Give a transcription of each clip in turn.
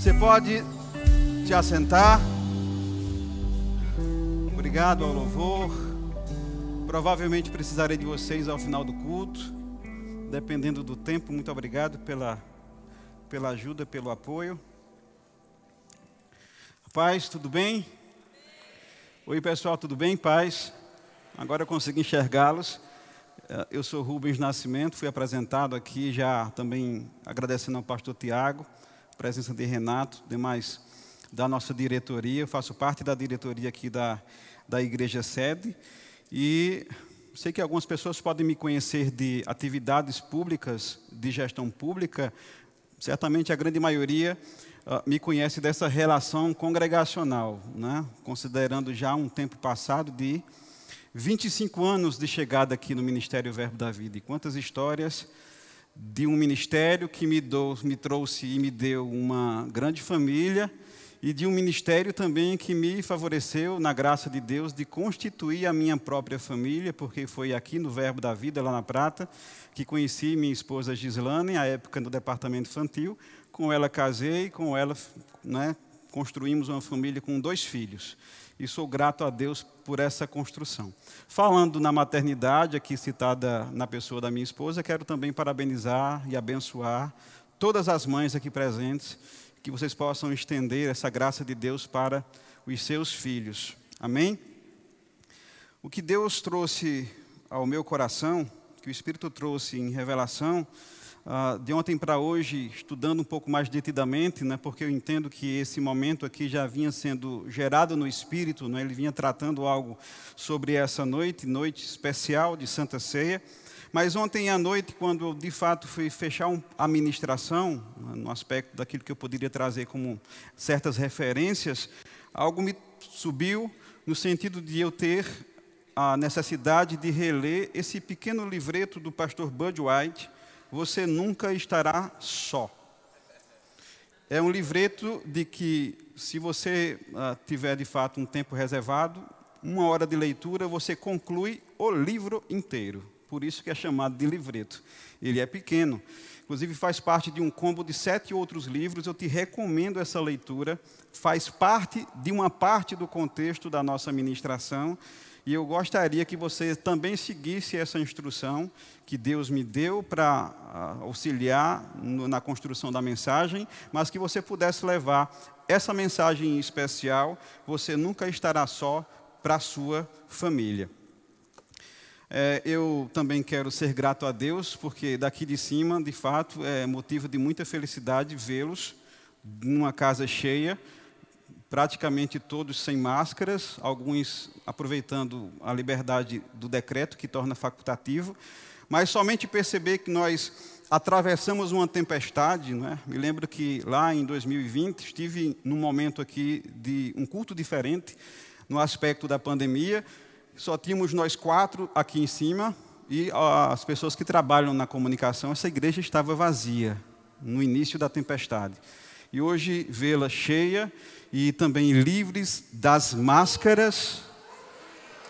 Você pode te assentar. Obrigado ao louvor. Provavelmente precisarei de vocês ao final do culto, dependendo do tempo. Muito obrigado pela, pela ajuda, pelo apoio. Paz, tudo bem? Oi, pessoal, tudo bem? Paz. Agora eu consegui enxergá-los. Eh, eu sou Rubens Nascimento, fui apresentado aqui já também agradecendo ao pastor Tiago, presença de Renato, demais da nossa diretoria. Eu faço parte da diretoria aqui da, da igreja sede e sei que algumas pessoas podem me conhecer de atividades públicas, de gestão pública, certamente a grande maioria uh, me conhece dessa relação congregacional, né? considerando já um tempo passado de 25 anos de chegada aqui no Ministério Verbo da Vida. E quantas histórias de um ministério que me, dou, me trouxe e me deu uma grande família e de um ministério também que me favoreceu, na graça de Deus, de constituir a minha própria família, porque foi aqui no Verbo da Vida, lá na Prata, que conheci minha esposa Gislane, à época no departamento infantil. Com ela casei, com ela né, construímos uma família com dois filhos. E sou grato a Deus por essa construção. Falando na maternidade, aqui citada na pessoa da minha esposa, quero também parabenizar e abençoar todas as mães aqui presentes que vocês possam estender essa graça de Deus para os seus filhos. Amém? O que Deus trouxe ao meu coração, que o Espírito trouxe em revelação, uh, de ontem para hoje, estudando um pouco mais detidamente, né, porque eu entendo que esse momento aqui já vinha sendo gerado no Espírito, né, ele vinha tratando algo sobre essa noite, noite especial de Santa Ceia. Mas ontem à noite, quando eu de fato fui fechar a ministração, no aspecto daquilo que eu poderia trazer como certas referências, algo me subiu no sentido de eu ter a necessidade de reler esse pequeno livreto do pastor Bud White, Você Nunca Estará Só. É um livreto de que, se você uh, tiver de fato um tempo reservado, uma hora de leitura, você conclui o livro inteiro por isso que é chamado de livreto. Ele é pequeno, inclusive faz parte de um combo de sete outros livros. Eu te recomendo essa leitura. Faz parte de uma parte do contexto da nossa ministração. E eu gostaria que você também seguisse essa instrução que Deus me deu para ah, auxiliar na construção da mensagem, mas que você pudesse levar essa mensagem especial. Você nunca estará só para a sua família. É, eu também quero ser grato a Deus, porque daqui de cima, de fato, é motivo de muita felicidade vê-los numa casa cheia, praticamente todos sem máscaras, alguns aproveitando a liberdade do decreto que torna facultativo, mas somente perceber que nós atravessamos uma tempestade, não é? Me lembro que lá em 2020 estive num momento aqui de um culto diferente no aspecto da pandemia só tínhamos nós quatro aqui em cima e as pessoas que trabalham na comunicação, essa igreja estava vazia no início da tempestade. E hoje vê-la cheia e também livres das máscaras,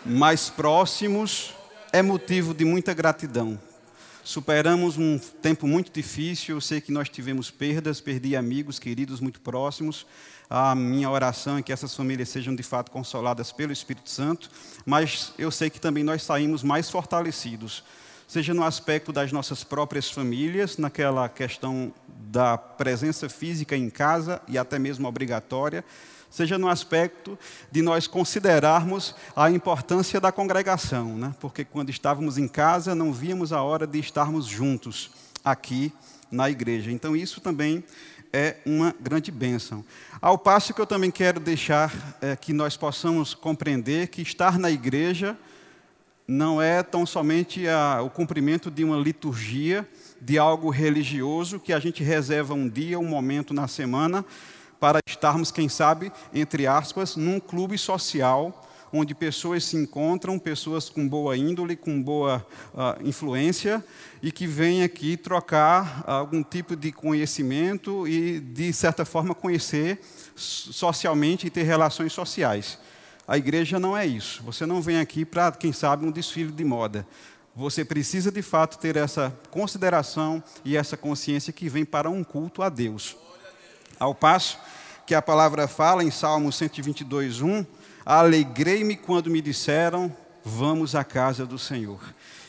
mais próximos, é motivo de muita gratidão. Superamos um tempo muito difícil, eu sei que nós tivemos perdas, perdi amigos queridos muito próximos, a minha oração é que essas famílias sejam de fato consoladas pelo Espírito Santo, mas eu sei que também nós saímos mais fortalecidos, seja no aspecto das nossas próprias famílias, naquela questão da presença física em casa e até mesmo obrigatória, seja no aspecto de nós considerarmos a importância da congregação, né? porque quando estávamos em casa não víamos a hora de estarmos juntos aqui na igreja. Então, isso também é uma grande bênção. Ao passo que eu também quero deixar é, que nós possamos compreender que estar na igreja não é tão somente a, o cumprimento de uma liturgia, de algo religioso, que a gente reserva um dia, um momento na semana, para estarmos, quem sabe, entre aspas, num clube social onde pessoas se encontram, pessoas com boa índole, com boa uh, influência, e que vêm aqui trocar algum tipo de conhecimento e, de certa forma, conhecer socialmente e ter relações sociais. A igreja não é isso. Você não vem aqui para, quem sabe, um desfile de moda. Você precisa, de fato, ter essa consideração e essa consciência que vem para um culto a Deus Ao passo que a palavra fala em Salmo 122, 1, alegrei-me quando me disseram, vamos à casa do Senhor.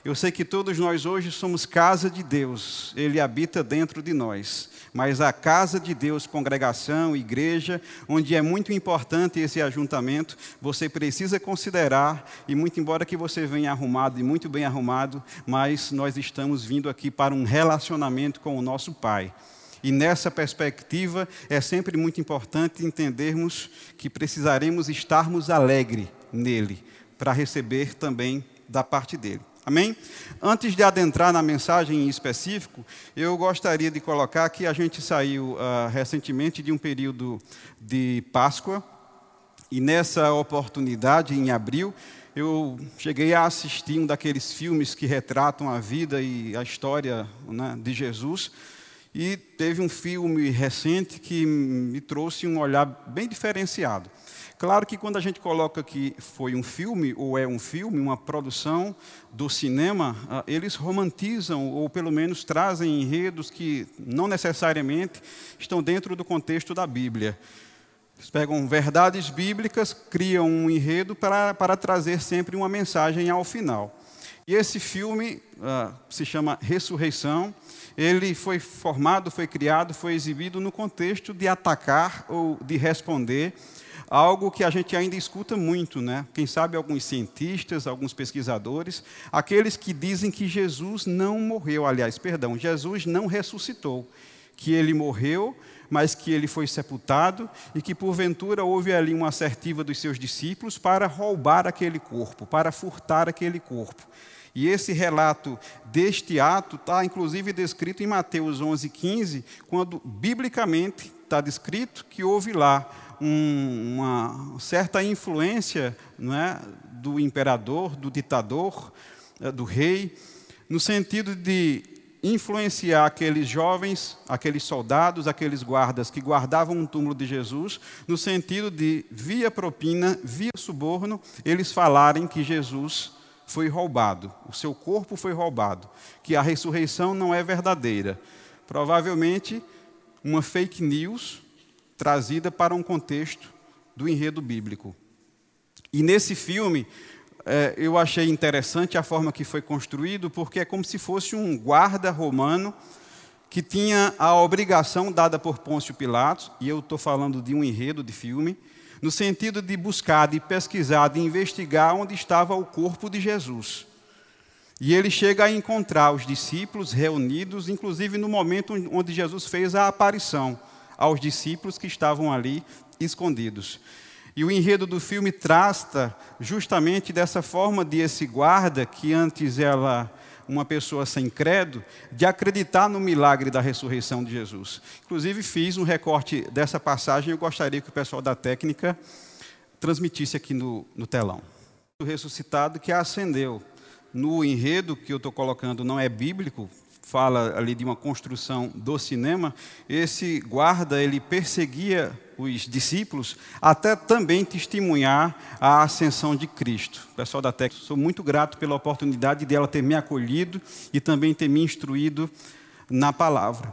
Eu sei que todos nós hoje somos casa de Deus, Ele habita dentro de nós. Mas a casa de Deus, congregação, igreja, onde é muito importante esse ajuntamento, você precisa considerar, e muito embora que você venha arrumado e muito bem arrumado, mas nós estamos vindo aqui para um relacionamento com o nosso Pai. E nessa perspectiva, é sempre muito importante entendermos que precisaremos estarmos alegres nele, para receber também da parte dele. Amém? Antes de adentrar na mensagem em específico, eu gostaria de colocar que a gente saiu uh, recentemente de um período de Páscoa, e nessa oportunidade, em abril, eu cheguei a assistir um daqueles filmes que retratam a vida e a história né, de Jesus. E teve um filme recente que me trouxe um olhar bem diferenciado. Claro que quando a gente coloca que foi um filme, ou é um filme, uma produção do cinema, ah, eles romantizam, ou pelo menos trazem enredos que não necessariamente estão dentro do contexto da Bíblia. Eles pegam verdades bíblicas, criam um enredo para, para trazer sempre uma mensagem ao final. E esse filme uh, se chama Ressurreição. Ele foi formado, foi criado, foi exibido no contexto de atacar ou de responder algo que a gente ainda escuta muito, né? Quem sabe alguns cientistas, alguns pesquisadores, aqueles que dizem que Jesus não morreu, aliás, perdão, Jesus não ressuscitou, que ele morreu, mas que ele foi sepultado e que porventura houve ali uma assertiva dos seus discípulos para roubar aquele corpo, para furtar aquele corpo. E esse relato deste ato está inclusive descrito em Mateus 11:15, quando biblicamente está descrito que houve lá um, uma certa influência não é, do imperador, do ditador, eh, do rei, no sentido de influenciar aqueles jovens, aqueles soldados, aqueles guardas que guardavam um túmulo de Jesus, no sentido de, via propina, via suborno, eles falarem que Jesus foi roubado, o seu corpo foi roubado, que a ressurreição não é verdadeira. Provavelmente uma fake news trazida para um contexto do enredo bíblico. E nesse filme, é, eu achei interessante a forma que foi construído, porque é como se fosse um guarda romano que tinha a obrigação dada por Pôncio Pilatos, e eu estou falando de um enredo de filme, no sentido de buscar, de pesquisar, de investigar onde estava o corpo de Jesus. E ele chega a encontrar os discípulos reunidos, inclusive no momento onde Jesus fez a aparição aos discípulos que estavam ali escondidos. E o enredo do filme trata justamente dessa forma de esse guarda, que antes era uma pessoa sem credo, de acreditar no milagre da ressurreição de Jesus. Inclusive, fiz um recorte dessa passagem eu gostaria que o pessoal da técnica transmitisse aqui no, no telão. O ressuscitado que ascendeu. No enredo que eu estou colocando não é bíblico, fala ali de uma construção do cinema, esse guarda ele perseguia os discípulos até também testemunhar a ascensão de Cristo. Pessoal da técnica, sou muito grato pela oportunidade de ela ter me acolhido e também ter me instruído na palavra.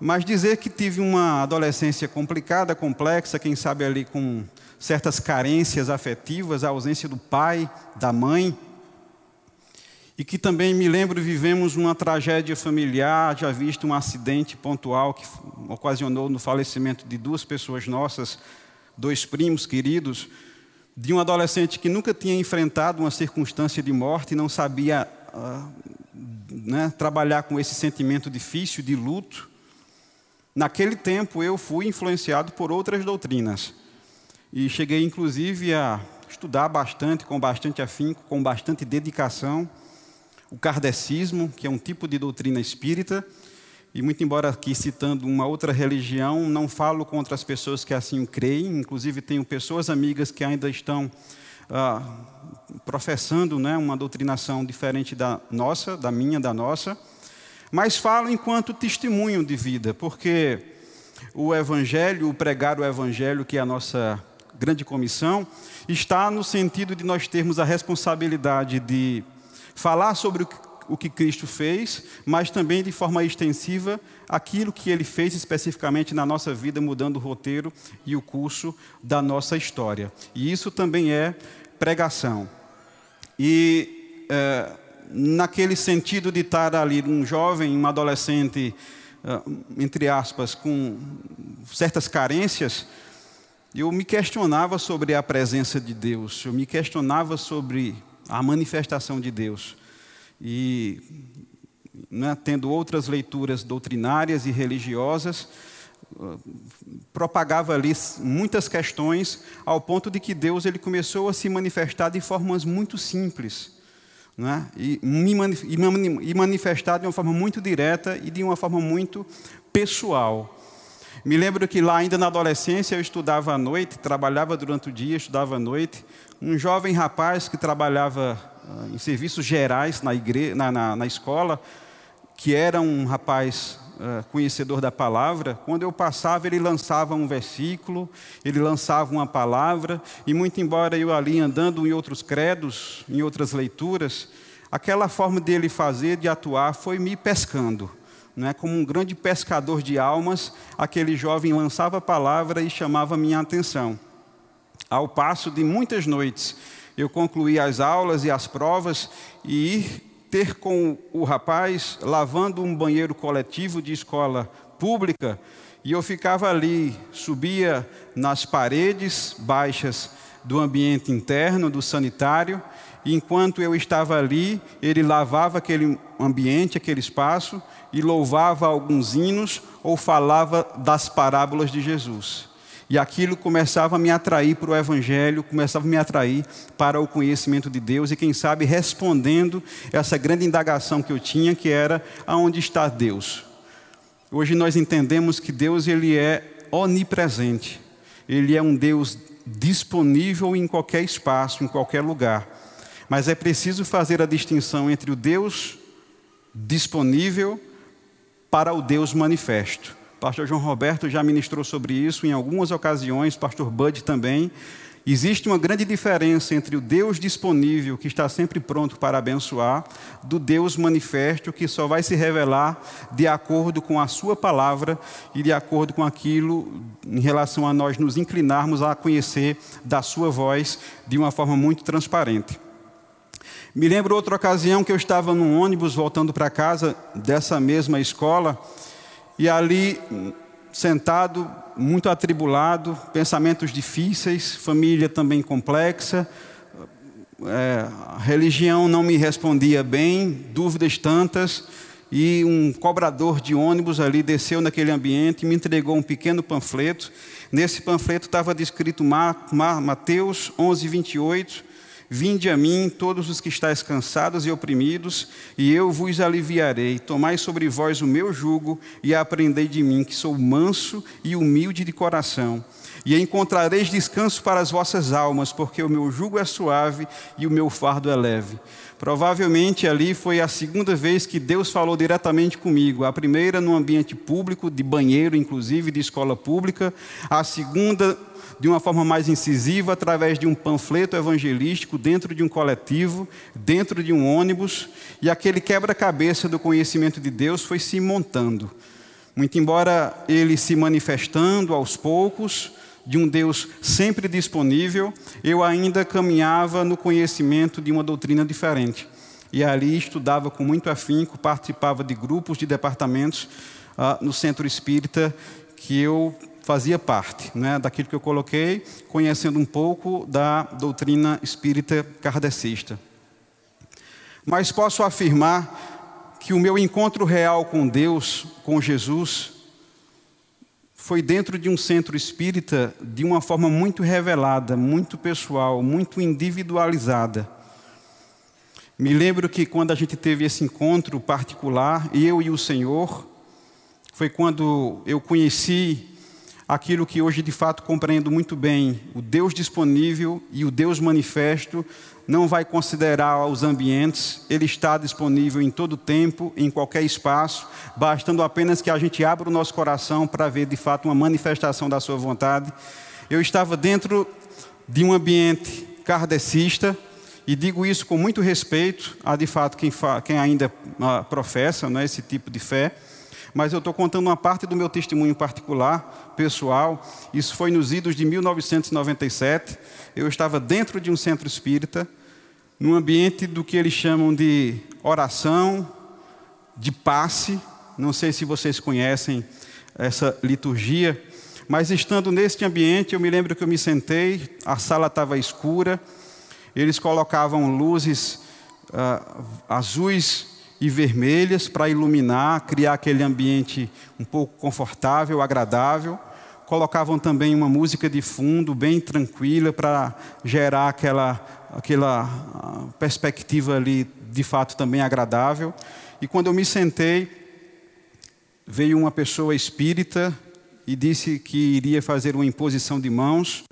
Mas dizer que tive uma adolescência complicada, complexa, quem sabe ali com certas carências afetivas, a ausência do pai, da mãe, e que também me lembro vivemos uma tragédia familiar, já visto um acidente pontual que ocasionou no falecimento de duas pessoas nossas, dois primos queridos, de um adolescente que nunca tinha enfrentado uma circunstância de morte e não sabia uh, né, trabalhar com esse sentimento difícil de luto. Naquele tempo eu fui influenciado por outras doutrinas e cheguei inclusive a estudar bastante, com bastante afinco, com bastante dedicação o kardecismo, que é um tipo de doutrina espírita, e muito embora aqui citando uma outra religião, não falo contra as pessoas que assim creem, inclusive tenho pessoas amigas que ainda estão ah, professando né, uma doutrinação diferente da nossa, da minha, da nossa, mas falo enquanto testemunho de vida, porque o Evangelho, o pregar o Evangelho, que é a nossa grande comissão, está no sentido de nós termos a responsabilidade de falar sobre o que Cristo fez, mas também de forma extensiva aquilo que ele fez especificamente na nossa vida, mudando o roteiro e o curso da nossa história. E isso também é pregação. E é, naquele sentido de estar ali um jovem, um adolescente, é, entre aspas, com certas carências, eu me questionava sobre a presença de Deus, eu me questionava sobre a manifestação de Deus. E né, tendo outras leituras doutrinárias e religiosas, propagava ali muitas questões ao ponto de que Deus ele começou a se manifestar de formas muito simples, né? e, e manifestar de uma forma muito direta e de uma forma muito pessoal. Me lembro que lá ainda na adolescência eu estudava à noite, trabalhava durante o dia, estudava à noite. Um jovem rapaz que trabalhava uh, em serviços gerais na, igre... na, na, na escola, que era um rapaz uh, conhecedor da palavra, quando eu passava, ele lançava um versículo, ele lançava uma palavra, e muito embora eu ali andando em outros credos, em outras leituras, aquela forma dele fazer, de atuar, foi me pescando. Né? Como um grande pescador de almas, aquele jovem lançava a palavra e chamava minha atenção. Ao passo de muitas noites eu concluí as aulas e as provas e ir ter com o rapaz lavando um banheiro coletivo de escola pública, e eu ficava ali, subia nas paredes baixas do ambiente interno, do sanitário, e enquanto eu estava ali, ele lavava aquele ambiente, aquele espaço, e louvava alguns hinos ou falava das parábolas de Jesus. E aquilo começava a me atrair para o Evangelho, começava a me atrair para o conhecimento de Deus, e quem sabe respondendo essa grande indagação que eu tinha, que era: aonde está Deus? Hoje nós entendemos que Deus ele é onipresente, ele é um Deus disponível em qualquer espaço, em qualquer lugar. Mas é preciso fazer a distinção entre o Deus disponível para o Deus manifesto. Pastor João Roberto já ministrou sobre isso em algumas ocasiões, Pastor Bud também. Existe uma grande diferença entre o Deus disponível, que está sempre pronto para abençoar, do Deus manifesto, que só vai se revelar de acordo com a Sua palavra e de acordo com aquilo em relação a nós nos inclinarmos a conhecer da Sua voz de uma forma muito transparente. Me lembro outra ocasião que eu estava num ônibus voltando para casa dessa mesma escola e ali, sentado, muito atribulado, pensamentos difíceis, família também complexa, é, a religião não me respondia bem, dúvidas tantas, e um cobrador de ônibus ali desceu naquele ambiente e me entregou um pequeno panfleto. Nesse panfleto estava descrito Mateus 11, 28, Vinde a mim, todos os que estáis cansados e oprimidos, e eu vos aliviarei. Tomai sobre vós o meu jugo e aprendei de mim, que sou manso e humilde de coração. E encontrareis descanso para as vossas almas, porque o meu jugo é suave e o meu fardo é leve. Provavelmente ali foi a segunda vez que Deus falou diretamente comigo. A primeira no ambiente público, de banheiro, inclusive, de escola pública. A segunda de uma forma mais incisiva, através de um panfleto evangelístico, dentro de um coletivo, dentro de um ônibus, e aquele quebra-cabeça do conhecimento de Deus foi se montando. Muito embora ele se manifestando aos poucos, de um Deus sempre disponível, eu ainda caminhava no conhecimento de uma doutrina diferente. E ali estudava com muito afinco, participava de grupos, de departamentos uh, no centro espírita, que eu fazia parte né, daquilo que eu coloquei, conhecendo um pouco da doutrina espírita kardecista. Mas posso afirmar que o meu encontro real com Deus, com Jesus, foi dentro de um centro espírita de uma forma muito revelada, muito pessoal, muito individualizada. Me lembro que quando a gente teve esse encontro particular, eu e o Senhor, foi quando eu conheci aquilo que hoje de fato compreendo muito bem: o Deus disponível e o Deus manifesto não vai considerar os ambientes, ele está disponível em todo tempo, em qualquer espaço, bastando apenas que a gente abra o nosso coração para ver de fato uma manifestação da sua vontade. Eu estava dentro de um ambiente kardecista e digo isso com muito respeito a, de fato, quem, quem ainda uh, professa né, esse tipo de fé, mas eu estou contando uma parte do meu testemunho particular, pessoal. Isso foi nos idos de 1997. Eu estava dentro de um centro espírita, num ambiente do que eles chamam de oração, de passe. Não sei se vocês conhecem essa liturgia, mas estando neste ambiente, eu me lembro que eu me sentei, a sala estava escura, eles colocavam luzes uh, azuis e vermelhas para iluminar, criar aquele ambiente um pouco confortável, agradável. Colocavam também uma música de fundo bem tranquila para gerar aquela, aquela ah, perspectiva ali de fato também agradável. E quando eu me sentei, veio uma pessoa espírita e disse que iria fazer uma imposição de mãos.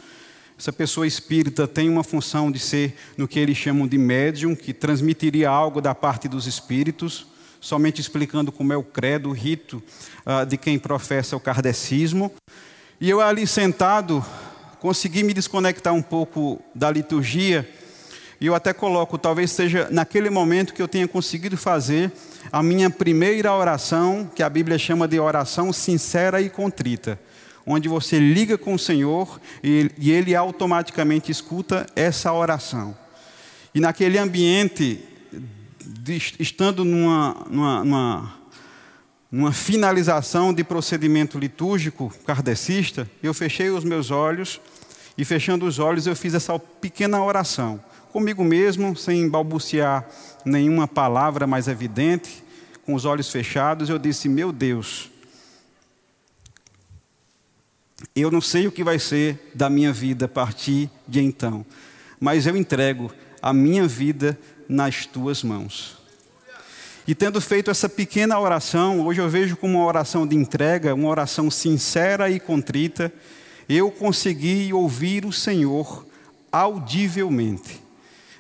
Essa pessoa espírita tem uma função de ser no que eles chamam de médium, que transmitiria algo da parte dos espíritos, somente explicando como é o credo, o rito uh, de quem professa o kardecismo. E eu ali sentado, consegui me desconectar um pouco da liturgia, e eu até coloco, talvez seja naquele momento que eu tenha conseguido fazer a minha primeira oração, que a Bíblia chama de oração sincera e contrita, onde você liga com o Senhor e Ele automaticamente escuta essa oração. E naquele ambiente, estando numa, numa, numa, numa finalização de procedimento litúrgico kardecista, eu fechei os meus olhos e, fechando os olhos, eu fiz essa pequena oração comigo mesmo, sem balbuciar nenhuma palavra mais evidente, com os olhos fechados, eu disse: Meu Deus, eu não sei o que vai ser da minha vida a partir de então, mas eu entrego a minha vida nas tuas mãos. E tendo feito essa pequena oração, hoje eu vejo como uma oração de entrega, uma oração sincera e contrita, eu consegui ouvir o Senhor audivelmente.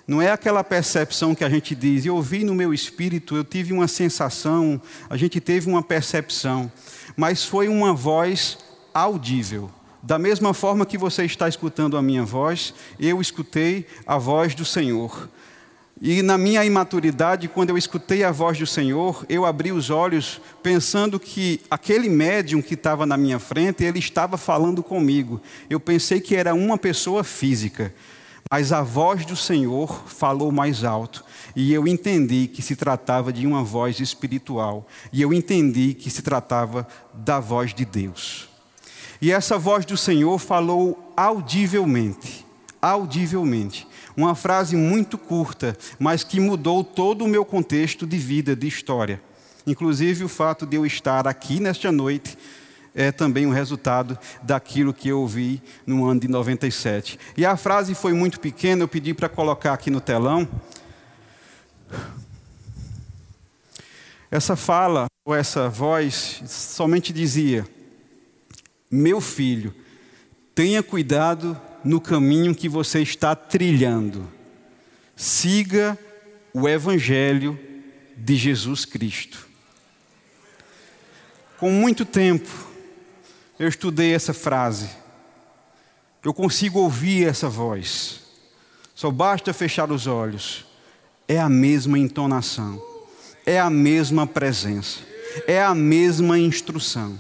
Não é aquela percepção que a gente diz, eu ouvi no meu espírito, eu tive uma sensação, a gente teve uma percepção, mas foi uma voz audível. Da mesma forma que você está escutando a minha voz, eu escutei a voz do Senhor. E na minha imaturidade, quando eu escutei a voz do Senhor, eu abri os olhos pensando que aquele médium que estava na minha frente, ele estava falando comigo. Eu pensei que era uma pessoa física. Mas a voz do Senhor falou mais alto, e eu entendi que se tratava de uma voz espiritual, e eu entendi que se tratava da voz de Deus. E essa voz do Senhor falou audivelmente, audivelmente. Uma frase muito curta, mas que mudou todo o meu contexto de vida, de história. Inclusive o fato de eu estar aqui nesta noite é também um resultado daquilo que eu ouvi no ano de 97. E a frase foi muito pequena, eu pedi para colocar aqui no telão. Essa fala, ou essa voz, somente dizia: Meu filho, tenha cuidado no caminho que você está trilhando. Siga o Evangelho de Jesus Cristo. Com muito tempo, eu estudei essa frase. Eu consigo ouvir essa voz. Só basta fechar os olhos. É a mesma entonação. É a mesma presença. É a mesma instrução.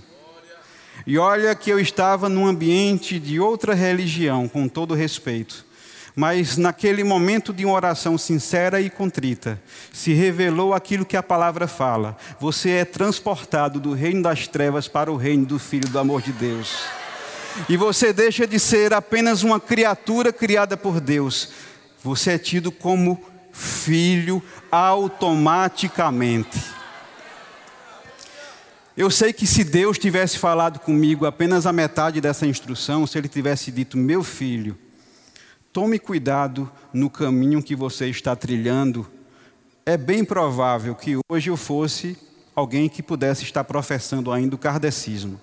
E olha que eu estava num ambiente de outra religião, com todo respeito. Mas naquele momento de uma oração sincera e contrita, se revelou aquilo que a palavra fala. Você é transportado do reino das trevas para o reino do Filho do amor de Deus. E você deixa de ser apenas uma criatura criada por Deus. Você é tido como filho automaticamente. Eu sei que se Deus tivesse falado comigo apenas a metade dessa instrução, se Ele tivesse dito, meu filho, Tome cuidado no caminho que você está trilhando. É bem provável que hoje eu fosse alguém que pudesse estar professando ainda o kardecismo,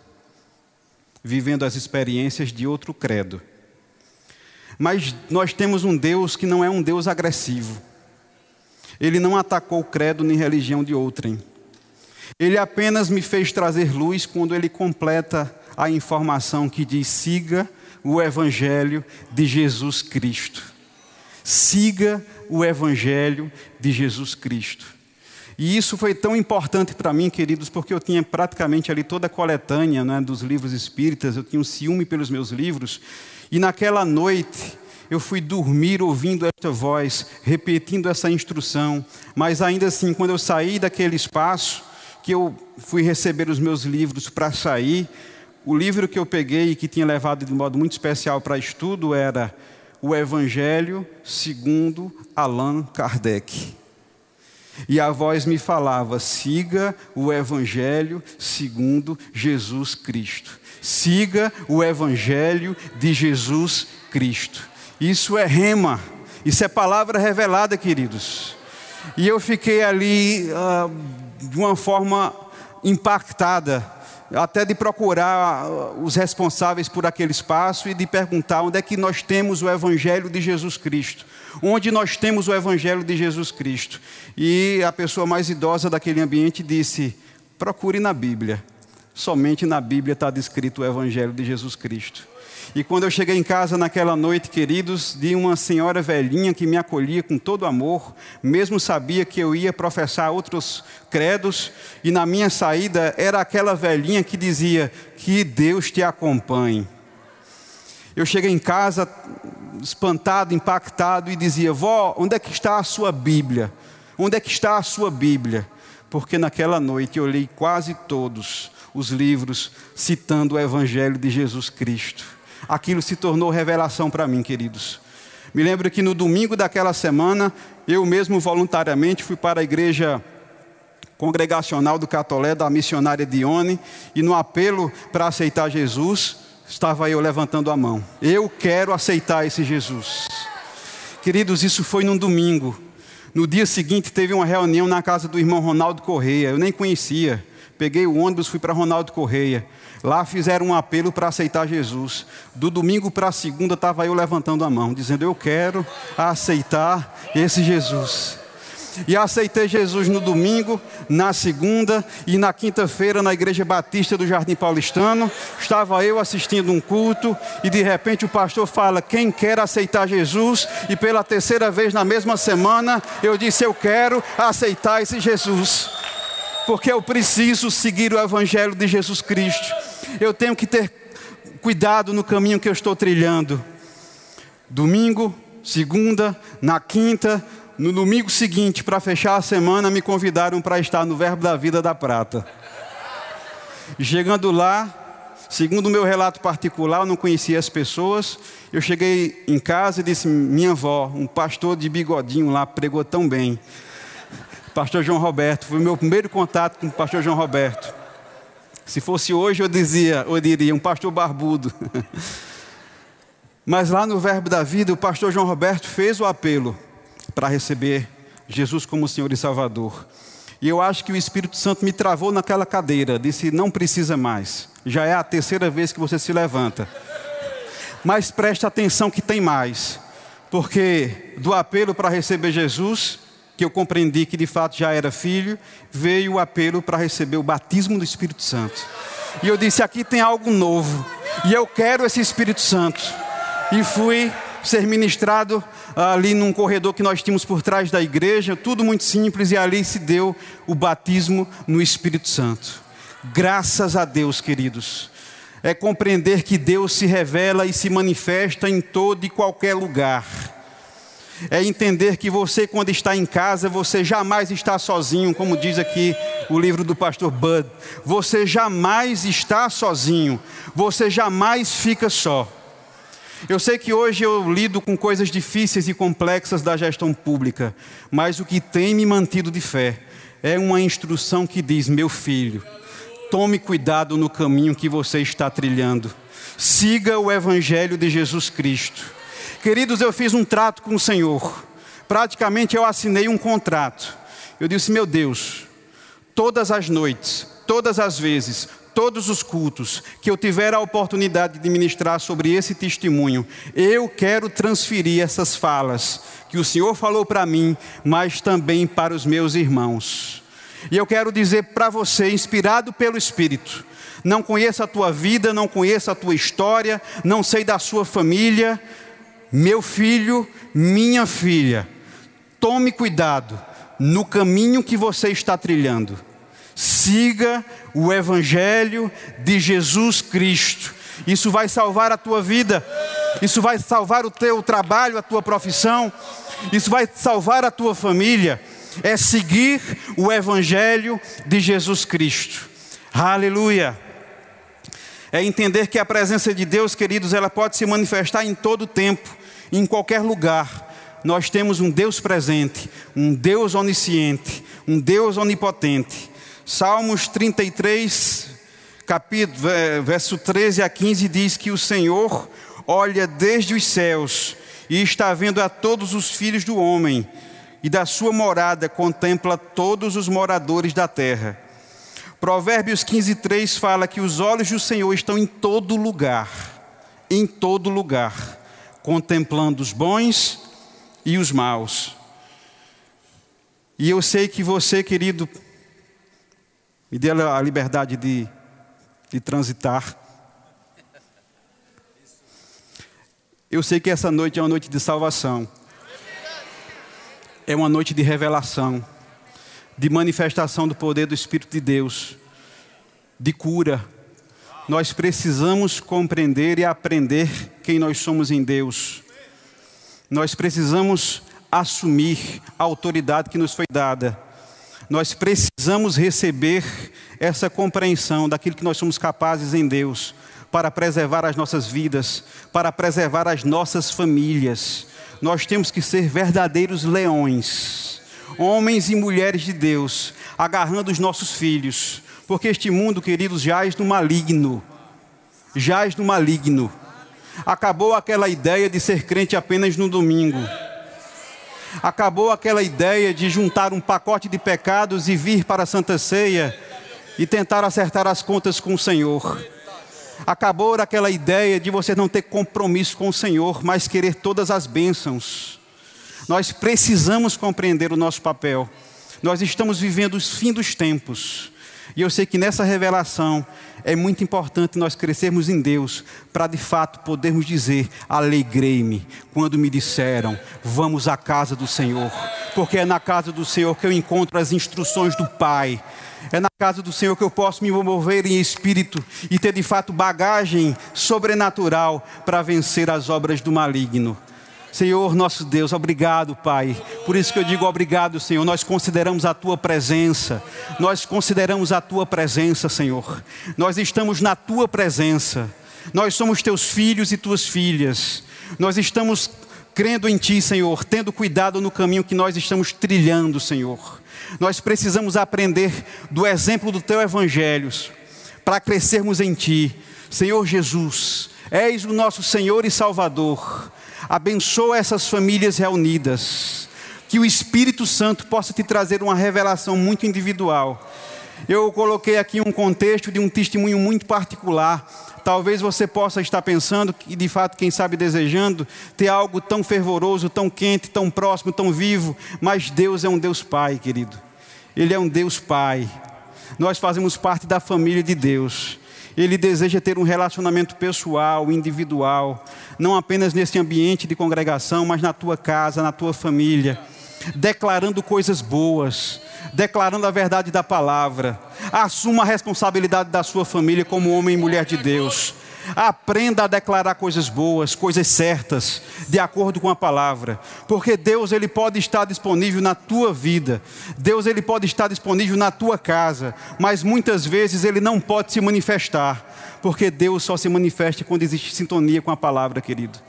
vivendo as experiências de outro credo. Mas nós temos um Deus que não é um Deus agressivo. Ele não atacou o credo nem religião de outrem. Ele apenas me fez trazer luz quando ele completa a informação que diz: siga o Evangelho de Jesus Cristo. Siga o Evangelho de Jesus Cristo. E isso foi tão importante para mim, queridos, porque eu tinha praticamente ali toda a coletânea né, dos livros espíritas, eu tinha um ciúme pelos meus livros, e naquela noite eu fui dormir ouvindo esta voz, repetindo essa instrução, mas ainda assim, quando eu saí daquele espaço, que eu fui receber os meus livros para sair, o livro que eu peguei e que tinha levado de modo muito especial para estudo era O Evangelho segundo Allan Kardec. E a voz me falava: siga o Evangelho segundo Jesus Cristo. Siga o Evangelho de Jesus Cristo. Isso é rema, isso é palavra revelada, queridos. E eu fiquei ali uh, de uma forma impactada, até de procurar os responsáveis por aquele espaço e de perguntar onde é que nós temos o Evangelho de Jesus Cristo. Onde nós temos o Evangelho de Jesus Cristo. E a pessoa mais idosa daquele ambiente disse: procure na Bíblia. Somente na Bíblia está descrito o Evangelho de Jesus Cristo. E quando eu cheguei em casa naquela noite, queridos, de uma senhora velhinha que me acolhia com todo amor, mesmo sabia que eu ia professar outros credos, e na minha saída era aquela velhinha que dizia: Que Deus te acompanhe. Eu cheguei em casa espantado, impactado e dizia: Vó, onde é que está a sua Bíblia? Onde é que está a sua Bíblia? Porque naquela noite eu li quase todos os livros citando o Evangelho de Jesus Cristo aquilo se tornou revelação para mim, queridos. Me lembro que no domingo daquela semana, eu mesmo voluntariamente fui para a igreja congregacional do Catolé, da missionária Dione, e no apelo para aceitar Jesus, estava eu levantando a mão. Eu quero aceitar esse Jesus. Queridos, isso foi num domingo. No dia seguinte teve uma reunião na casa do irmão Ronaldo Correia, eu nem conhecia. Peguei o ônibus, fui para Ronaldo Correia. Lá fizeram um apelo para aceitar Jesus. Do domingo para a segunda estava eu levantando a mão, dizendo: Eu quero aceitar esse Jesus. E aceitei Jesus no domingo, na segunda e na quinta-feira na Igreja Batista do Jardim Paulistano. Estava eu assistindo um culto e de repente o pastor fala: Quem quer aceitar Jesus? E pela terceira vez na mesma semana eu disse: Eu quero aceitar esse Jesus. Porque eu preciso seguir o Evangelho de Jesus Cristo eu tenho que ter cuidado no caminho que eu estou trilhando. Domingo, segunda, na quinta, no domingo seguinte, para fechar a semana, me convidaram para estar no Verbo da Vida da Prata. Chegando lá, segundo o meu relato particular, eu não conhecia as pessoas. Eu cheguei em casa e disse: Minha avó, um pastor de bigodinho lá, pregou tão bem. Pastor João Roberto, foi o meu primeiro contato com o pastor João Roberto. Se fosse hoje, eu dizia, eu diria, um pastor barbudo. Mas lá no Verbo da Vida, o pastor João Roberto fez o apelo para receber Jesus como Senhor e Salvador. E eu acho que o Espírito Santo me travou naquela cadeira, disse: não precisa mais. Já é a terceira vez que você se levanta. Mas preste atenção que tem mais. Porque do apelo para receber Jesus, que eu compreendi que de fato já era filho, veio o apelo para receber o batismo do Espírito Santo. E eu disse: aqui tem algo novo, e eu quero esse Espírito Santo. E fui ser ministrado ali num corredor que nós tínhamos por trás da igreja, tudo muito simples, e ali se deu o batismo no Espírito Santo. Graças a Deus, queridos. É compreender que Deus se revela e se manifesta em todo e qualquer lugar é entender que você, quando está em casa, você jamais está sozinho, como diz aqui o livro do pastor Bud. Você jamais está sozinho, você jamais fica só. Eu sei que hoje eu lido com coisas difíceis e complexas da gestão pública, mas o que tem me mantido de fé é uma instrução que diz: meu filho, tome cuidado no caminho que você está trilhando, siga o Evangelho de Jesus Cristo. Queridos, eu fiz um trato com o Senhor. Praticamente eu assinei um contrato. Eu disse: Meu Deus, todas as noites, todas as vezes, todos os cultos que eu tiver a oportunidade de ministrar sobre esse testemunho, eu quero transferir essas falas que o Senhor falou para mim, mas também para os meus irmãos. E eu quero dizer para você, inspirado pelo Espírito, não conheço a tua vida, não conheço a tua história, não sei da sua família, Meu filho, minha filha, tome cuidado no caminho que você está trilhando. Siga o Evangelho de Jesus Cristo. Isso vai salvar a tua vida, isso vai salvar o teu trabalho, a tua profissão, isso vai salvar a tua família. É seguir o Evangelho de Jesus Cristo. Aleluia. É entender que a presença de Deus, queridos, ela pode se manifestar em todo tempo, em qualquer lugar. Nós temos um Deus presente, um Deus onisciente, um Deus onipotente. Salmos 33, capítulo, verso 13 a 15 diz que o Senhor olha desde os céus e está vendo a todos os filhos do homem, e da sua morada contempla todos os moradores da terra. Provérbios 15, 3 fala que os olhos do Senhor estão em todo lugar, em todo lugar, contemplando os bons e os maus. E eu sei que você, querido, me dê a liberdade de, de transitar. Eu sei que essa noite é uma noite de salvação. É uma noite de revelação, de manifestação do poder do Espírito de Deus, de cura. Nós precisamos compreender e aprender quem nós somos em Deus. Nós precisamos assumir a autoridade que nos foi dada nós precisamos receber essa compreensão daquilo que nós somos capazes em Deus para preservar as nossas vidas, para preservar as nossas famílias. Nós temos que ser verdadeiros leões, homens e mulheres de Deus, agarrando os nossos filhos, porque este mundo, queridos, jaz no maligno. Jaz no maligno. Acabou aquela ideia de ser crente apenas no domingo. Acabou aquela ideia de juntar um pacote de pecados e vir para a Santa Ceia e tentar acertar as contas com o Senhor. Acabou aquela ideia de você não ter compromisso com o Senhor, mas querer todas as bênçãos. Nós precisamos compreender o nosso papel. Nós estamos vivendo os fins dos tempos. E eu sei que nessa revelação é muito importante nós crescermos em Deus, para de fato podermos dizer: alegrei-me quando me disseram, vamos à casa do Senhor, porque é na casa do Senhor que eu encontro as instruções do Pai. É na casa do Senhor que eu posso me mover em espírito e ter de fato bagagem sobrenatural para vencer as obras do maligno. Senhor nosso Deus, obrigado, Pai. Por isso que eu digo obrigado, Senhor. Nós consideramos a tua presença. Nós consideramos a tua presença, Senhor. Nós estamos na tua presença. Nós somos teus filhos e tuas filhas. Nós estamos crendo em ti, Senhor, tendo cuidado no caminho que nós estamos trilhando, Senhor. Nós precisamos aprender do exemplo do teu evangelho para crescermos em ti. Senhor Jesus, és o nosso Senhor e Salvador. Abençoa essas famílias reunidas. Que o Espírito Santo possa te trazer uma revelação muito individual. Eu coloquei aqui um contexto de um testemunho muito particular. Talvez você possa estar pensando e, de fato, quem sabe desejando ter algo tão fervoroso, tão quente, tão próximo, tão vivo. Mas Deus é um Deus Pai, querido. Ele é um Deus Pai. Nós fazemos parte da família de Deus. Ele deseja ter um relacionamento pessoal, individual, não apenas nesse ambiente de congregação, mas na tua casa, na tua família, declarando coisas boas, declarando a verdade da palavra. Assuma a responsabilidade da sua família como homem e mulher de Deus. Aprenda a declarar coisas boas, coisas certas, de acordo com a palavra, porque Deus ele pode estar disponível na tua vida. Deus ele pode estar disponível na tua casa, mas muitas vezes ele não pode se manifestar, porque Deus só se manifesta quando existe sintonia com a palavra, querido.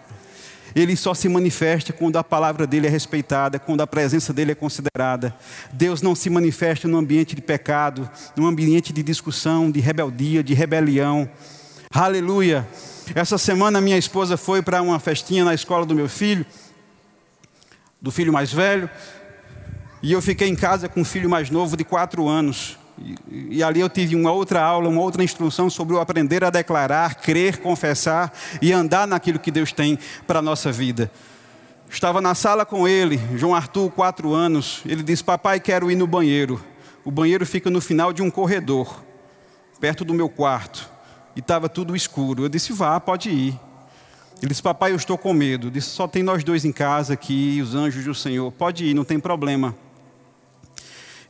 Ele só se manifesta quando a palavra dele é respeitada, quando a presença dele é considerada. Deus não se manifesta num ambiente de pecado, num ambiente de discussão, de rebeldia, de rebelião. Aleluia. Essa semana minha esposa foi para uma festinha na escola do meu filho, do filho mais velho, e eu fiquei em casa com o filho mais novo de quatro anos. E, e, ali eu tive uma outra aula, uma outra instrução sobre o aprender a declarar, crer, confessar e andar naquilo que Deus tem para a nossa vida. Estava na sala com ele, João Arthur, quatro anos. Ele disse: Papai, quero ir no banheiro. O banheiro fica no final de um corredor, perto do meu quarto e estava tudo escuro. Eu disse: vá, pode ir. Ele disse: Papai, eu estou com medo. Disse: Só tem nós dois em casa aqui, os anjos do Senhor. Pode ir, não tem problema.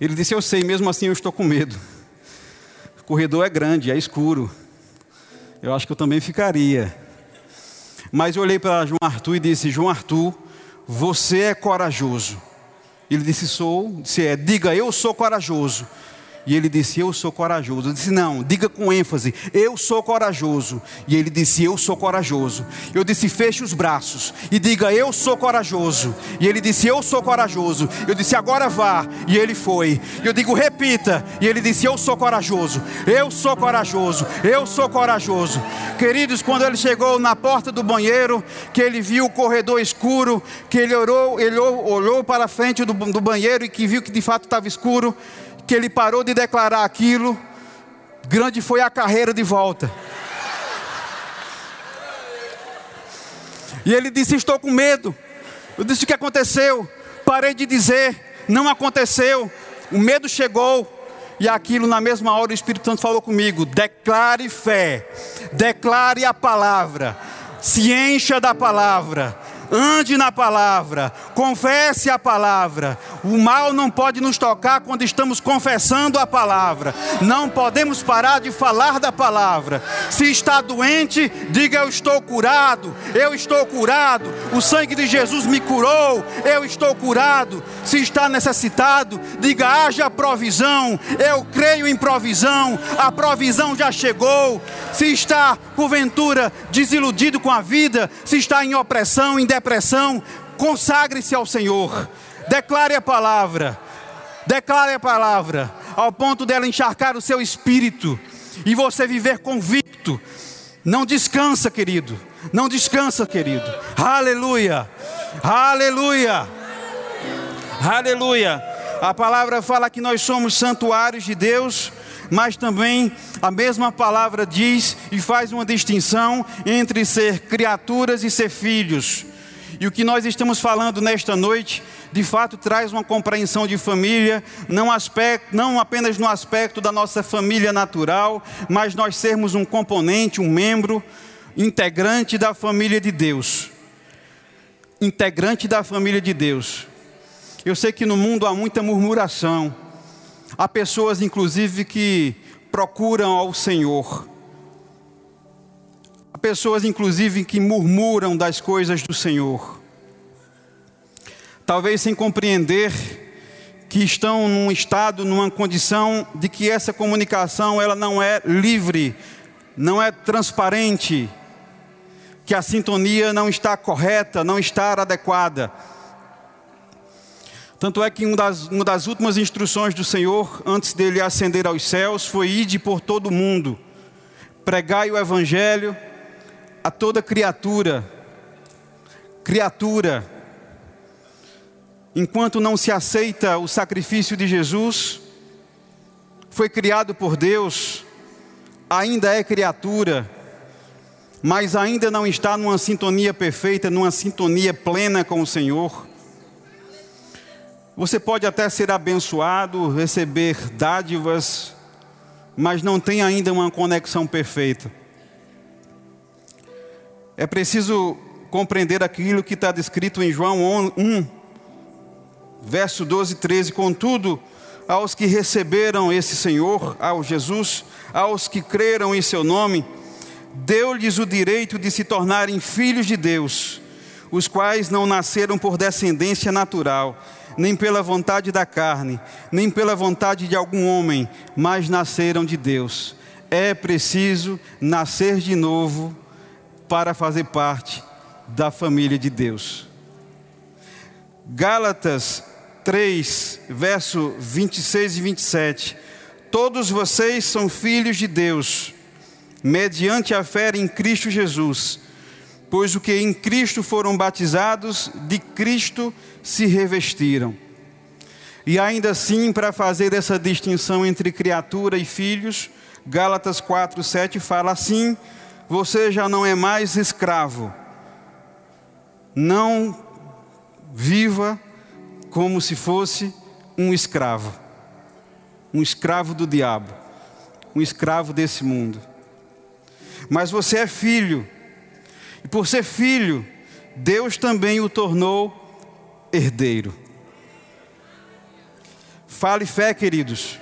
Ele disse: Eu sei, mesmo assim eu estou com medo. O corredor é grande, é escuro. Eu acho que eu também ficaria. Mas eu olhei para João Arthur e disse: João Arthur, você é corajoso. Ele disse: Sou. Disse: É, diga, eu sou corajoso. E ele disse: Eu sou corajoso. Eu disse: Não, diga com ênfase: Eu sou corajoso. E ele disse: Eu sou corajoso. Eu disse: Feche os braços e diga: Eu sou corajoso. E ele disse: Eu sou corajoso. Eu disse: Agora vá. E ele foi. Eu digo: Repita. E ele disse: Eu sou corajoso. Eu sou corajoso. Eu sou corajoso. Queridos, quando ele chegou na porta do banheiro, que ele viu o corredor escuro, que ele orou, ele olhou para a frente do, do banheiro e que viu que de fato estava escuro que ele parou de declarar aquilo, grande foi a carreira de volta. E ele disse: Estou com medo. Eu disse: O que aconteceu? Parei de dizer, não aconteceu. O medo chegou. E aquilo, na mesma hora, o Espírito Santo falou comigo: declare fé, declare a palavra, se encha da palavra, ande na palavra, confesse a palavra. O mal não pode nos tocar quando estamos confessando a palavra. Não podemos parar de falar da palavra. Se está doente, diga: Eu estou curado, eu estou curado. O sangue de Jesus me curou, eu estou curado. Se está necessitado, diga: Haja provisão, eu creio em provisão, a provisão já chegou. Se está, porventura, desiludido com a vida, se está em opressão, em depressão, consagre-se ao Senhor. Declare a palavra. Declare a palavra, ao ponto dela encharcar o seu espírito e você viver convicto. Não descansa, querido. Não descansa, querido. Aleluia. Aleluia. Aleluia. A palavra fala que nós somos santuários de Deus, mas também a mesma palavra diz e faz uma distinção entre ser criaturas e ser filhos. E o que nós estamos falando nesta noite, de fato, traz uma compreensão de família, não, aspecto, não apenas no aspecto da nossa família natural, mas nós sermos um componente, um membro, integrante da família de Deus. Integrante da família de Deus. Eu sei que no mundo há muita murmuração, há pessoas, inclusive, que procuram ao Senhor pessoas, inclusive, que murmuram das coisas do Senhor. Talvez sem compreender que estão num estado, numa condição de que essa comunicação ela não é livre, não é transparente, que a sintonia não está correta, não está adequada. Tanto é que uma das, uma das últimas instruções do Senhor, antes dele ascender aos céus, foi: ide por todo o mundo, pregai o Evangelho a toda criatura, criatura, enquanto não se aceita o sacrifício de Jesus, foi criado por Deus, ainda é criatura, mas ainda não está numa sintonia perfeita, numa sintonia plena com o Senhor. Você pode até ser abençoado, receber dádivas, mas não tem ainda uma conexão perfeita. É preciso compreender aquilo que está descrito em João 1, verso 12 e 13. Contudo, aos que receberam esse Senhor, ao Jesus, aos que creram em seu nome, deu-lhes o direito de se tornarem filhos de Deus, os quais não nasceram por descendência natural, nem pela vontade da carne, nem pela vontade de algum homem, mas nasceram de Deus. É preciso nascer de novo para fazer parte da família de Deus. Gálatas 3, verso 26 e 27. Todos vocês são filhos de Deus, mediante a fé em Cristo Jesus, pois o que em Cristo foram batizados, de Cristo se revestiram. E ainda assim, para fazer essa distinção entre criatura e filhos, Gálatas 4, 7 fala assim: você já não é mais escravo. Não viva como se fosse um escravo. Um escravo do diabo. Um escravo desse mundo. Mas você é filho. E por ser filho, Deus também o tornou herdeiro. Fale fé, queridos.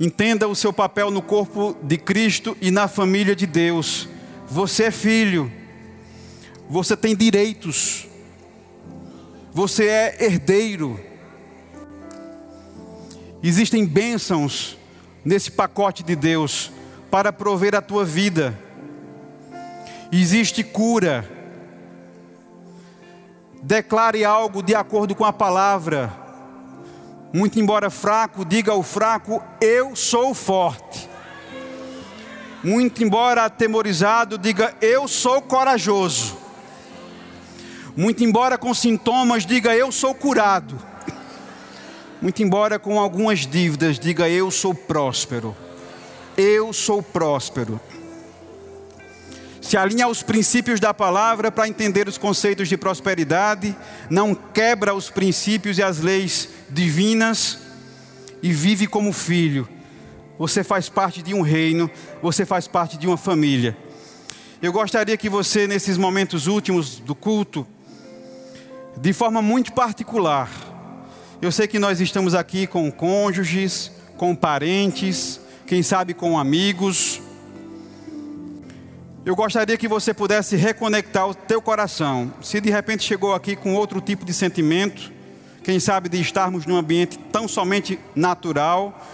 Entenda o seu papel no corpo de Cristo e na família de Deus. Você é filho. Você tem direitos. Você é herdeiro. Existem bênçãos nesse pacote de Deus para prover a tua vida. Existe cura. Declare algo de acordo com a palavra. Muito embora fraco, diga ao fraco: Eu sou forte. Muito embora atemorizado, diga: Eu sou corajoso. Muito embora com sintomas, diga: Eu sou curado. Muito embora com algumas dívidas, diga: Eu sou próspero. Eu sou próspero. Se alinha aos princípios da palavra para entender os conceitos de prosperidade, não quebra os princípios e as leis divinas e vive como filho. Você faz parte de um reino, você faz parte de uma família. Eu gostaria que você, nesses momentos últimos do culto, de forma muito particular, eu sei que nós estamos aqui com cônjuges, com parentes, quem sabe com amigos. Eu gostaria que você pudesse reconectar o teu coração. Se de repente chegou aqui com outro tipo de sentimento, quem sabe de estarmos num ambiente tão somente natural,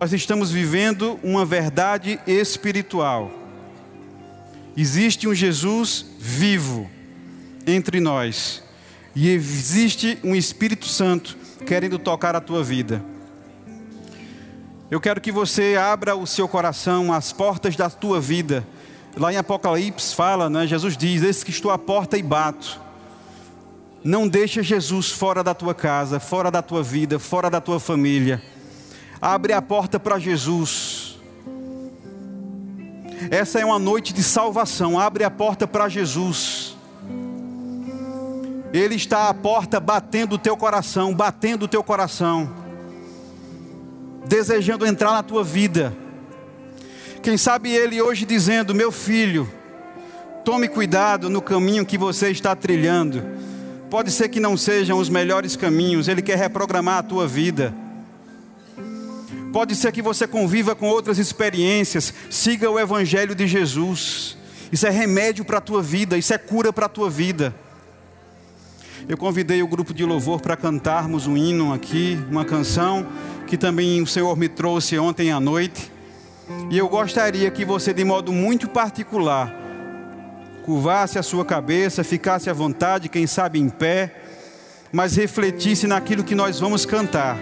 nós estamos vivendo uma verdade espiritual. Existe um Jesus vivo entre nós. E existe um Espírito Santo querendo tocar a tua vida. Eu quero que você abra o seu coração às portas da tua vida. Lá em Apocalipse fala, né? Jesus diz: Eis que estou à porta e bato. Não deixa Jesus fora da tua casa, fora da tua vida, fora da tua família. Abre a porta para Jesus. Essa é uma noite de salvação. Abre a porta para Jesus. Ele está à porta batendo o teu coração, batendo o teu coração, desejando entrar na tua vida. Quem sabe ele hoje dizendo: Meu filho, tome cuidado no caminho que você está trilhando. Pode ser que não sejam os melhores caminhos, ele quer reprogramar a tua vida. Pode ser que você conviva com outras experiências, siga o Evangelho de Jesus. Isso é remédio para a tua vida, isso é cura para a tua vida. Eu convidei o grupo de louvor para cantarmos um hino aqui, uma canção que também o Senhor me trouxe ontem à noite. E eu gostaria que você, de modo muito particular, curvasse a sua cabeça, ficasse à vontade, quem sabe em pé, mas refletisse naquilo que nós vamos cantar.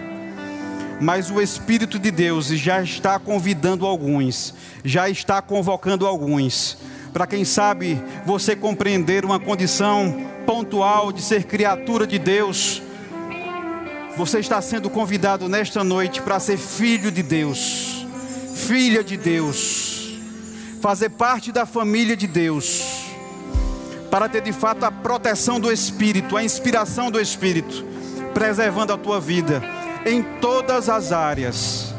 Mas o Espírito de Deus já está convidando alguns, já está convocando alguns, para quem sabe você compreender uma condição pontual de ser criatura de Deus, você está sendo convidado nesta noite para ser filho de Deus, filha de Deus, fazer parte da família de Deus, para ter de fato a proteção do Espírito, a inspiração do Espírito, preservando a tua vida em todas as áreas.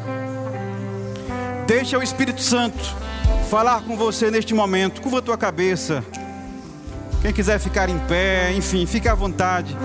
Deixa o Espírito Santo falar com você neste momento, curva a tua cabeça. Quem quiser ficar em pé, enfim, fique à vontade.